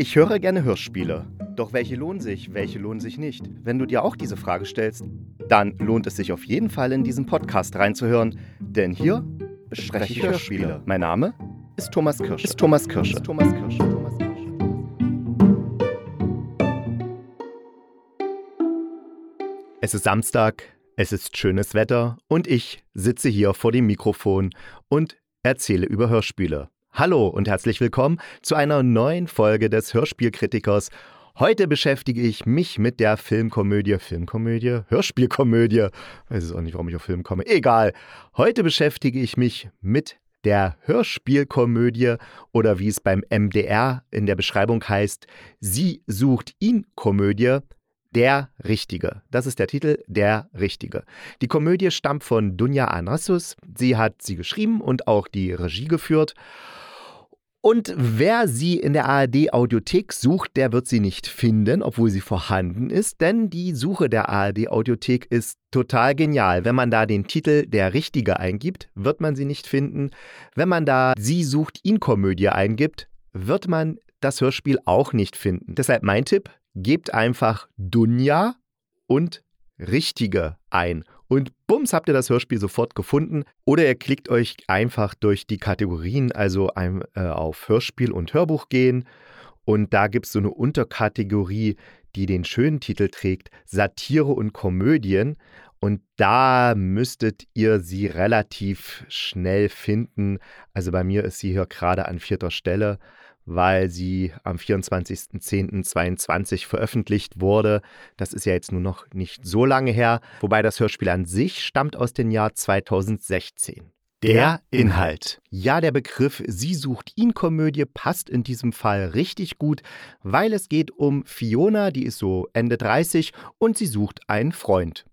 Ich höre gerne Hörspiele. Doch welche lohnen sich, welche lohnen sich nicht? Wenn du dir auch diese Frage stellst, dann lohnt es sich auf jeden Fall in diesen Podcast reinzuhören, denn hier bespreche ich Hörspiele. Mein Name ist Thomas Kirsch. Ist Thomas Kirsch. Ist Thomas Kirsch. Thomas Kirsch. Es ist Samstag, es ist schönes Wetter und ich sitze hier vor dem Mikrofon und erzähle über Hörspiele. Hallo und herzlich willkommen zu einer neuen Folge des Hörspielkritikers. Heute beschäftige ich mich mit der Filmkomödie, Filmkomödie, Hörspielkomödie. Weiß auch nicht, warum ich auf Film komme. Egal. Heute beschäftige ich mich mit der Hörspielkomödie oder wie es beim MDR in der Beschreibung heißt, Sie sucht ihn Komödie. Der Richtige. Das ist der Titel, Der Richtige. Die Komödie stammt von Dunja Anassus. Sie hat sie geschrieben und auch die Regie geführt. Und wer sie in der ARD Audiothek sucht, der wird sie nicht finden, obwohl sie vorhanden ist, denn die Suche der ARD Audiothek ist total genial. Wenn man da den Titel Der Richtige eingibt, wird man sie nicht finden. Wenn man da Sie sucht ihn Komödie eingibt, wird man das Hörspiel auch nicht finden. Deshalb mein Tipp, gebt einfach Dunja und Richtige ein bums habt ihr das Hörspiel sofort gefunden. Oder ihr klickt euch einfach durch die Kategorien, also ein, äh, auf Hörspiel und Hörbuch gehen. Und da gibt es so eine Unterkategorie, die den schönen Titel trägt, Satire und Komödien. Und da müsstet ihr sie relativ schnell finden. Also bei mir ist sie hier gerade an vierter Stelle weil sie am 24.10.22 veröffentlicht wurde. Das ist ja jetzt nur noch nicht so lange her, wobei das Hörspiel an sich stammt aus dem Jahr 2016. Der Inhalt. Ja, der Begriff Sie sucht ihn Komödie passt in diesem Fall richtig gut, weil es geht um Fiona, die ist so Ende 30 und sie sucht einen Freund.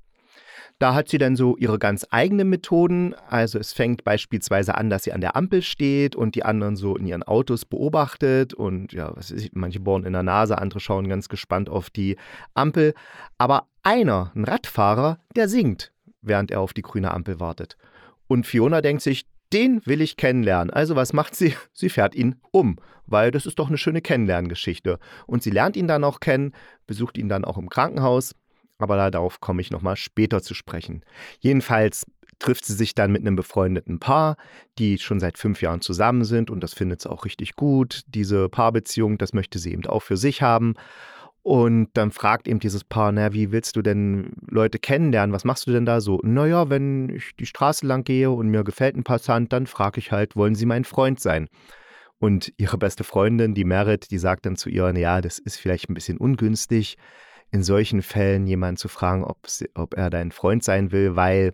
Da hat sie dann so ihre ganz eigenen Methoden. Also es fängt beispielsweise an, dass sie an der Ampel steht und die anderen so in ihren Autos beobachtet und ja, was ist, manche bohren in der Nase, andere schauen ganz gespannt auf die Ampel. Aber einer, ein Radfahrer, der singt, während er auf die grüne Ampel wartet. Und Fiona denkt sich, den will ich kennenlernen. Also was macht sie? Sie fährt ihn um, weil das ist doch eine schöne Kennenlerngeschichte. Und sie lernt ihn dann auch kennen, besucht ihn dann auch im Krankenhaus aber darauf komme ich nochmal später zu sprechen. Jedenfalls trifft sie sich dann mit einem befreundeten Paar, die schon seit fünf Jahren zusammen sind und das findet sie auch richtig gut. Diese Paarbeziehung, das möchte sie eben auch für sich haben. Und dann fragt eben dieses Paar, na, wie willst du denn Leute kennenlernen? Was machst du denn da so? Naja, wenn ich die Straße lang gehe und mir gefällt ein Passant, dann frage ich halt, wollen Sie mein Freund sein? Und ihre beste Freundin, die Merit, die sagt dann zu ihr, ja, das ist vielleicht ein bisschen ungünstig in solchen Fällen jemanden zu fragen, ob, ob er dein Freund sein will, weil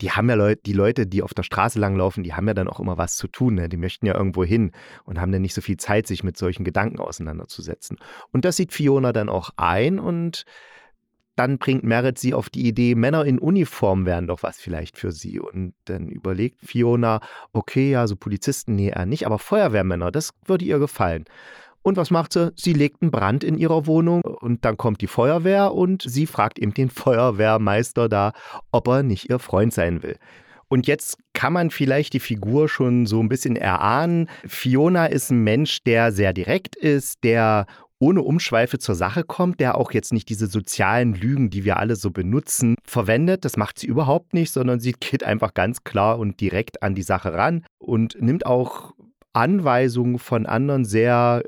die haben ja Leute, die Leute, die auf der Straße langlaufen, die haben ja dann auch immer was zu tun. Ne? Die möchten ja irgendwo hin und haben dann nicht so viel Zeit, sich mit solchen Gedanken auseinanderzusetzen. Und das sieht Fiona dann auch ein und dann bringt Merit sie auf die Idee, Männer in Uniform wären doch was vielleicht für sie. Und dann überlegt Fiona, okay, ja, so Polizisten, nee, er nicht, aber Feuerwehrmänner, das würde ihr gefallen. Und was macht sie? Sie legt einen Brand in ihrer Wohnung und dann kommt die Feuerwehr und sie fragt eben den Feuerwehrmeister da, ob er nicht ihr Freund sein will. Und jetzt kann man vielleicht die Figur schon so ein bisschen erahnen. Fiona ist ein Mensch, der sehr direkt ist, der ohne Umschweife zur Sache kommt, der auch jetzt nicht diese sozialen Lügen, die wir alle so benutzen, verwendet. Das macht sie überhaupt nicht, sondern sie geht einfach ganz klar und direkt an die Sache ran und nimmt auch Anweisungen von anderen sehr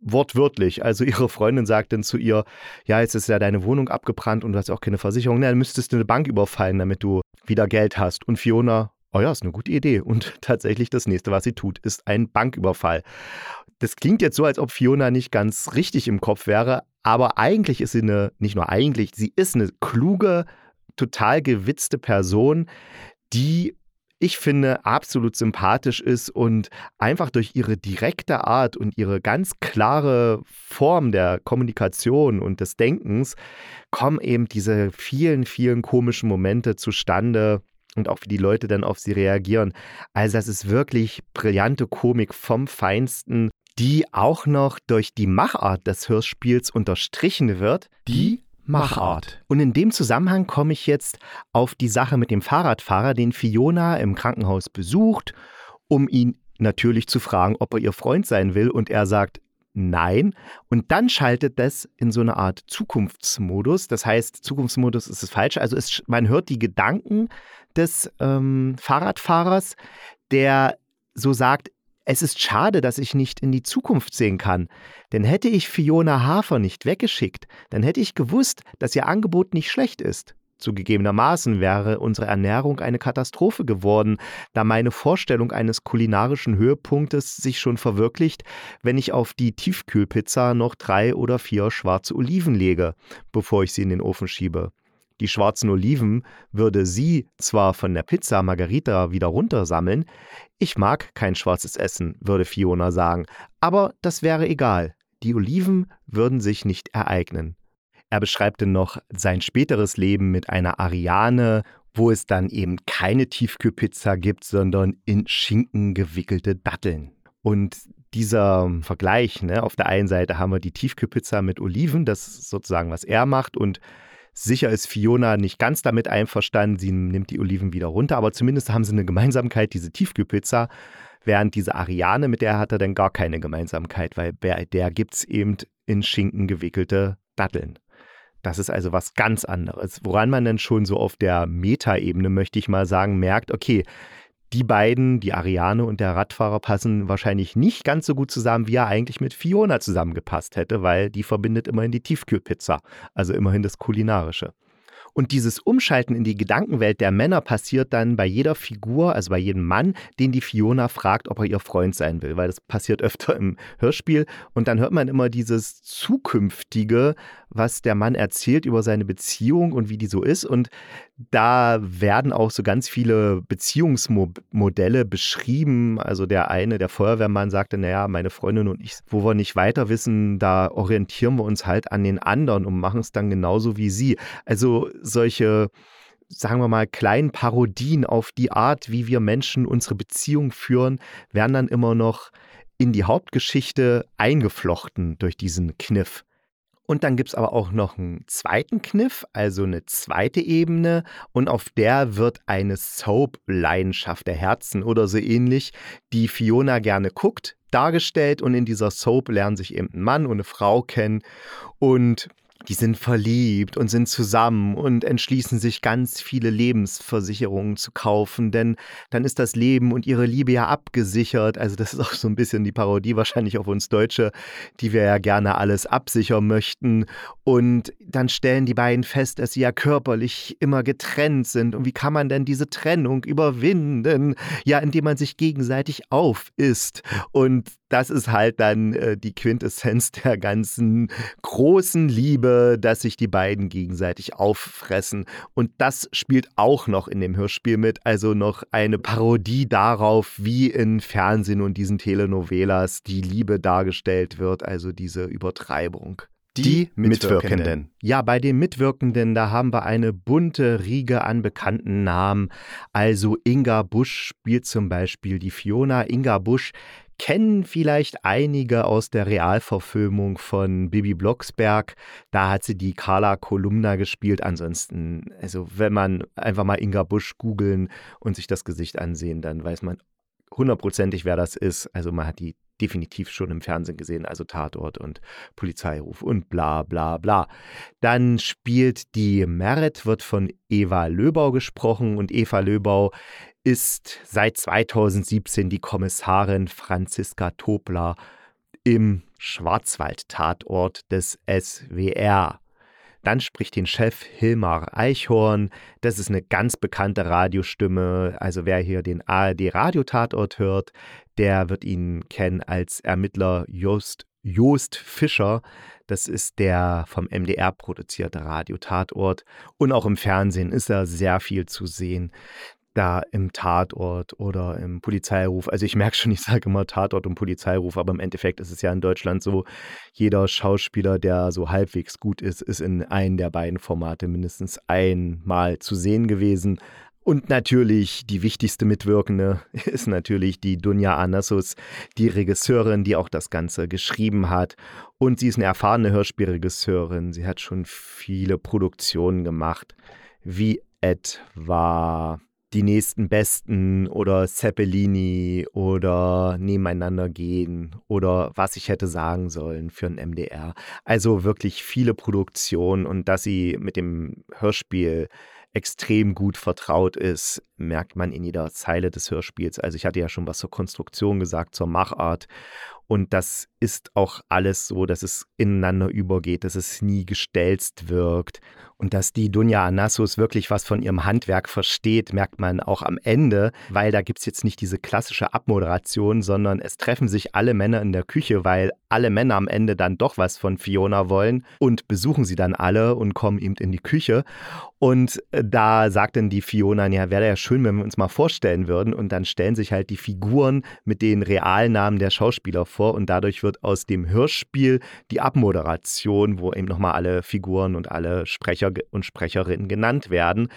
wortwörtlich. Also ihre Freundin sagt dann zu ihr, ja, jetzt ist ja deine Wohnung abgebrannt und du hast auch keine Versicherung. Na, dann müsstest du eine Bank überfallen, damit du wieder Geld hast. Und Fiona, oh ja, ist eine gute Idee. Und tatsächlich das nächste, was sie tut, ist ein Banküberfall. Das klingt jetzt so, als ob Fiona nicht ganz richtig im Kopf wäre, aber eigentlich ist sie eine, nicht nur eigentlich, sie ist eine kluge, total gewitzte Person, die ich finde, absolut sympathisch ist und einfach durch ihre direkte Art und ihre ganz klare Form der Kommunikation und des Denkens kommen eben diese vielen, vielen komischen Momente zustande und auch wie die Leute dann auf sie reagieren. Also das ist wirklich brillante Komik vom Feinsten, die auch noch durch die Machart des Hörspiels unterstrichen wird, die Machart. Und in dem Zusammenhang komme ich jetzt auf die Sache mit dem Fahrradfahrer, den Fiona im Krankenhaus besucht, um ihn natürlich zu fragen, ob er ihr Freund sein will. Und er sagt, Nein. Und dann schaltet das in so eine Art Zukunftsmodus. Das heißt, Zukunftsmodus ist das Falsche. Also es, man hört die Gedanken des ähm, Fahrradfahrers, der so sagt, es ist schade, dass ich nicht in die Zukunft sehen kann. Denn hätte ich Fiona Hafer nicht weggeschickt, dann hätte ich gewusst, dass ihr Angebot nicht schlecht ist. Zugegebenermaßen wäre unsere Ernährung eine Katastrophe geworden, da meine Vorstellung eines kulinarischen Höhepunktes sich schon verwirklicht, wenn ich auf die Tiefkühlpizza noch drei oder vier schwarze Oliven lege, bevor ich sie in den Ofen schiebe. Die schwarzen Oliven würde sie zwar von der Pizza Margarita wieder runtersammeln, ich mag kein schwarzes Essen, würde Fiona sagen, aber das wäre egal. Die Oliven würden sich nicht ereignen. Er beschreibt dann noch sein späteres Leben mit einer Ariane, wo es dann eben keine Tiefkühlpizza gibt, sondern in Schinken gewickelte Datteln. Und dieser Vergleich, ne, auf der einen Seite haben wir die Tiefkühlpizza mit Oliven, das ist sozusagen, was er macht, und Sicher ist Fiona nicht ganz damit einverstanden. Sie nimmt die Oliven wieder runter, aber zumindest haben sie eine Gemeinsamkeit, diese Tiefkühlpizza. Während diese Ariane, mit der hat er dann gar keine Gemeinsamkeit, weil bei der gibt es eben in Schinken gewickelte Datteln. Das ist also was ganz anderes, woran man dann schon so auf der Metaebene, möchte ich mal sagen, merkt, okay, die beiden, die Ariane und der Radfahrer, passen wahrscheinlich nicht ganz so gut zusammen, wie er eigentlich mit Fiona zusammengepasst hätte, weil die verbindet immerhin die Tiefkühlpizza, also immerhin das Kulinarische. Und dieses Umschalten in die Gedankenwelt der Männer passiert dann bei jeder Figur, also bei jedem Mann, den die Fiona fragt, ob er ihr Freund sein will, weil das passiert öfter im Hörspiel. Und dann hört man immer dieses Zukünftige, was der Mann erzählt über seine Beziehung und wie die so ist. Und da werden auch so ganz viele Beziehungsmodelle beschrieben. Also der eine, der Feuerwehrmann, sagte, naja, meine Freundin und ich, wo wir nicht weiter wissen, da orientieren wir uns halt an den anderen und machen es dann genauso wie sie. Also solche sagen wir mal, kleinen Parodien auf die Art, wie wir Menschen unsere Beziehung führen, werden dann immer noch in die Hauptgeschichte eingeflochten durch diesen Kniff. Und dann gibt es aber auch noch einen zweiten Kniff, also eine zweite Ebene, und auf der wird eine Soap-Leidenschaft der Herzen oder so ähnlich, die Fiona gerne guckt, dargestellt. Und in dieser Soap lernen sich eben ein Mann und eine Frau kennen. Und die sind verliebt und sind zusammen und entschließen sich ganz viele Lebensversicherungen zu kaufen, denn dann ist das Leben und ihre Liebe ja abgesichert. Also das ist auch so ein bisschen die Parodie wahrscheinlich auf uns Deutsche, die wir ja gerne alles absichern möchten. Und dann stellen die beiden fest, dass sie ja körperlich immer getrennt sind. Und wie kann man denn diese Trennung überwinden? Ja, indem man sich gegenseitig aufisst. Und das ist halt dann äh, die Quintessenz der ganzen großen Liebe, dass sich die beiden gegenseitig auffressen. Und das spielt auch noch in dem Hörspiel mit, also noch eine Parodie darauf, wie in Fernsehen und diesen Telenovelas die Liebe dargestellt wird, also diese Übertreibung. Die, Mitwirkenden. Ja, bei den Mitwirkenden, da haben wir eine bunte Riege an bekannten Namen. Also Inga Busch spielt zum Beispiel die Fiona. Inga Busch kennen vielleicht einige aus der Realverfilmung von Bibi Blocksberg. Da hat sie die Carla Kolumna gespielt. Ansonsten, also wenn man einfach mal Inga Busch googeln und sich das Gesicht ansehen, dann weiß man hundertprozentig, wer das ist. Also man hat die definitiv schon im Fernsehen gesehen, also Tatort und Polizeiruf und bla bla bla. Dann spielt die Merit, wird von Eva Löbau gesprochen und Eva Löbau ist seit 2017 die Kommissarin Franziska Tobler im Schwarzwald-Tatort des SWR. Dann spricht den Chef Hilmar Eichhorn. Das ist eine ganz bekannte Radiostimme. Also wer hier den ARD-Radiotatort hört, der wird ihn kennen als Ermittler Just, Jost Fischer. Das ist der vom MDR produzierte Radiotatort. Und auch im Fernsehen ist er sehr viel zu sehen da im Tatort oder im Polizeiruf. Also ich merke schon, ich sage immer Tatort und Polizeiruf, aber im Endeffekt ist es ja in Deutschland so, jeder Schauspieler, der so halbwegs gut ist, ist in einem der beiden Formate mindestens einmal zu sehen gewesen. Und natürlich die wichtigste Mitwirkende ist natürlich die Dunja Anassus, die Regisseurin, die auch das Ganze geschrieben hat. Und sie ist eine erfahrene Hörspielregisseurin. Sie hat schon viele Produktionen gemacht, wie etwa die nächsten Besten oder Zeppelini oder Nebeneinander gehen oder was ich hätte sagen sollen für ein MDR. Also wirklich viele Produktionen und dass sie mit dem Hörspiel extrem gut vertraut ist, merkt man in jeder Zeile des Hörspiels. Also ich hatte ja schon was zur Konstruktion gesagt, zur Machart. Und das ist auch alles so, dass es ineinander übergeht, dass es nie gestelzt wirkt. Und dass die Dunja Anassos wirklich was von ihrem Handwerk versteht, merkt man auch am Ende, weil da gibt es jetzt nicht diese klassische Abmoderation, sondern es treffen sich alle Männer in der Küche, weil alle Männer am Ende dann doch was von Fiona wollen und besuchen sie dann alle und kommen eben in die Küche. Und äh, da sagt dann die Fiona, ja, wäre ja schön, wenn wir uns mal vorstellen würden. Und dann stellen sich halt die Figuren mit den Realnamen der Schauspieler vor. Und dadurch wird aus dem Hörspiel die Abmoderation, wo eben nochmal alle Figuren und alle Sprecher und Sprecherinnen genannt werden.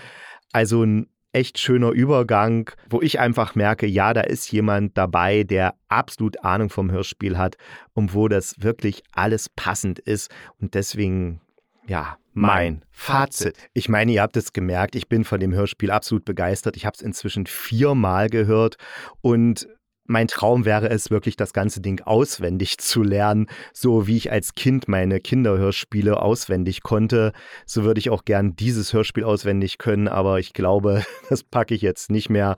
Also ein echt schöner Übergang, wo ich einfach merke, ja, da ist jemand dabei, der absolut Ahnung vom Hörspiel hat und wo das wirklich alles passend ist. Und deswegen ja, mein Fazit. Ich meine, ihr habt es gemerkt, ich bin von dem Hörspiel absolut begeistert. Ich habe es inzwischen viermal gehört und mein Traum wäre es wirklich, das ganze Ding auswendig zu lernen, so wie ich als Kind meine Kinderhörspiele auswendig konnte. So würde ich auch gern dieses Hörspiel auswendig können, aber ich glaube, das packe ich jetzt nicht mehr,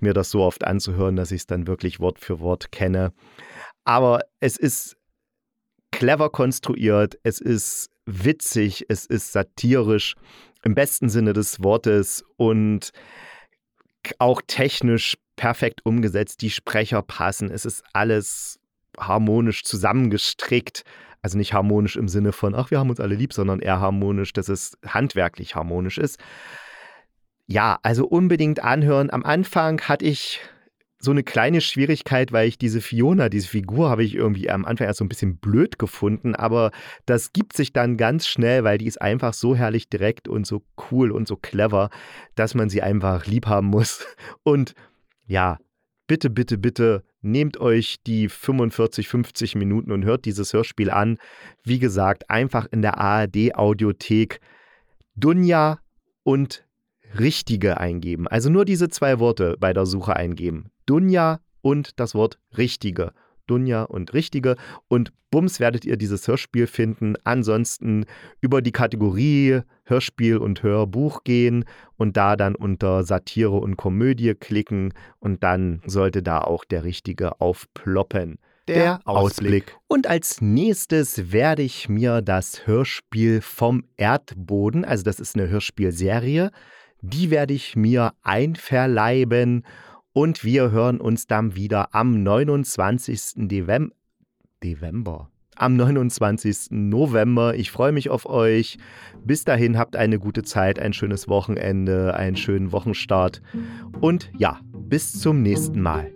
mir das so oft anzuhören, dass ich es dann wirklich Wort für Wort kenne. Aber es ist clever konstruiert, es ist witzig, es ist satirisch im besten Sinne des Wortes und auch technisch perfekt umgesetzt. Die Sprecher passen, es ist alles harmonisch zusammengestrickt. Also nicht harmonisch im Sinne von, ach, wir haben uns alle lieb, sondern eher harmonisch, dass es handwerklich harmonisch ist. Ja, also unbedingt anhören. Am Anfang hatte ich so eine kleine Schwierigkeit, weil ich diese Fiona, diese Figur, habe ich irgendwie am Anfang erst so ein bisschen blöd gefunden, aber das gibt sich dann ganz schnell, weil die ist einfach so herrlich direkt und so cool und so clever, dass man sie einfach lieb haben muss. Und ja, bitte, bitte, bitte nehmt euch die 45, 50 Minuten und hört dieses Hörspiel an. Wie gesagt, einfach in der ARD-Audiothek Dunja und Richtige eingeben. Also nur diese zwei Worte bei der Suche eingeben. Dunja und das Wort Richtige. Dunja und Richtige. Und bums werdet ihr dieses Hörspiel finden. Ansonsten über die Kategorie Hörspiel und Hörbuch gehen und da dann unter Satire und Komödie klicken und dann sollte da auch der Richtige aufploppen. Der Ausblick. Und als nächstes werde ich mir das Hörspiel vom Erdboden, also das ist eine Hörspielserie, die werde ich mir einverleiben und wir hören uns dann wieder am 29. Devem Devember. Am 29. November. Ich freue mich auf euch. Bis dahin habt eine gute Zeit, ein schönes Wochenende, einen schönen Wochenstart. Und ja, bis zum nächsten Mal.